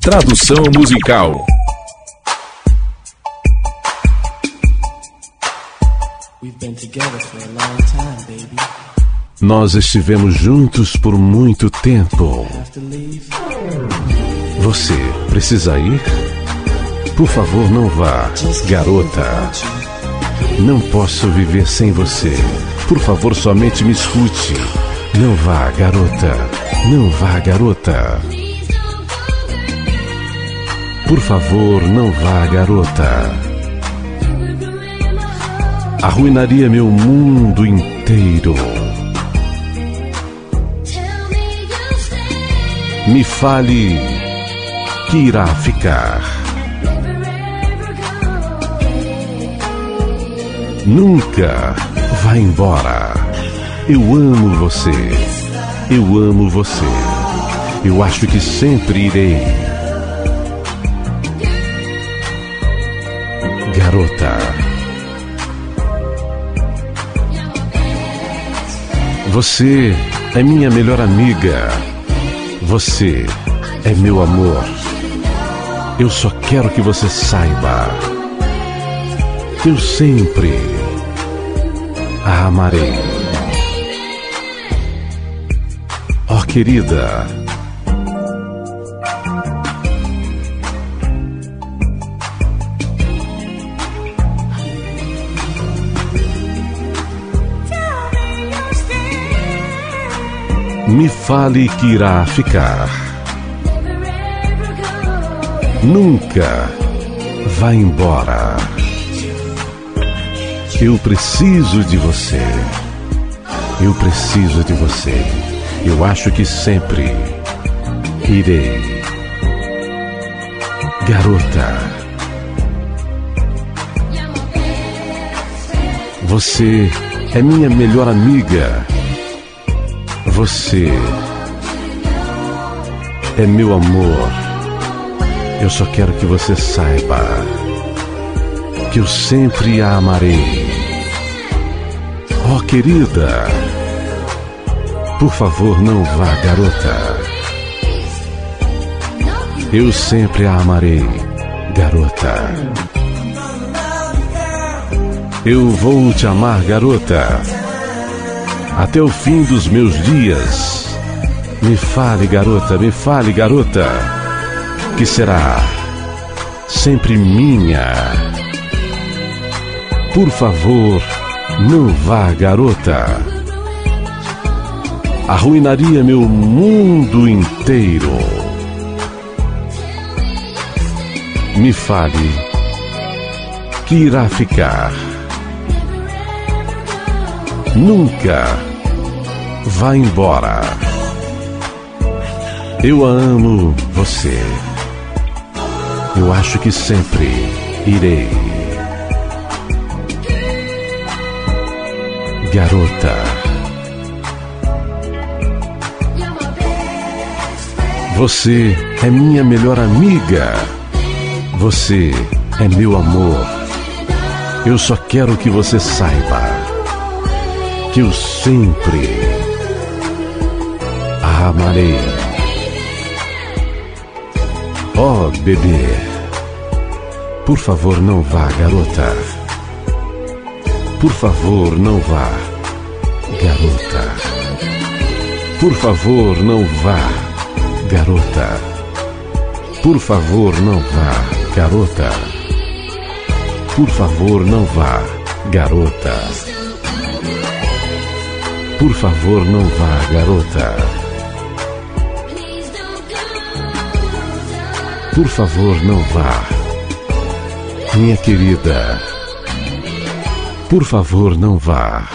Tradução musical. Nós estivemos juntos por muito tempo. Você precisa ir? Por favor, não vá, garota. Não posso viver sem você. Por favor, somente me escute. Não vá, garota. Não vá, garota. Por favor, não vá, garota. Arruinaria meu mundo inteiro. Me fale que irá ficar. Nunca vá embora. Eu amo você. Eu amo você. Eu acho que sempre irei. Garota. Você é minha melhor amiga. Você é meu amor. Eu só quero que você saiba. Eu sempre a amarei. Oh, querida. Me fale que irá ficar. Nunca vá embora. Eu preciso de você. Eu preciso de você. Eu acho que sempre irei. Garota. Você é minha melhor amiga. Você é meu amor. Eu só quero que você saiba que eu sempre a amarei. Oh, querida, por favor, não vá, garota. Eu sempre a amarei, garota. Eu vou te amar, garota, até o fim dos meus dias. Me fale, garota, me fale, garota, que será sempre minha. Por favor, não vá, garota. Arruinaria meu mundo inteiro. Me fale que irá ficar. Nunca vá embora. Eu amo você. Eu acho que sempre irei. Garota. Você é minha melhor amiga. Você é meu amor. Eu só quero que você saiba que eu sempre amarei. Oh, bebê. Por favor, não vá, garota. Por favor, não vá, garota. Por favor, não vá, garota. Por favor, não vá, garota. Por favor, não vá, garota. Por favor, não vá, garota. Por favor, não vá, minha querida. Por favor, não vá.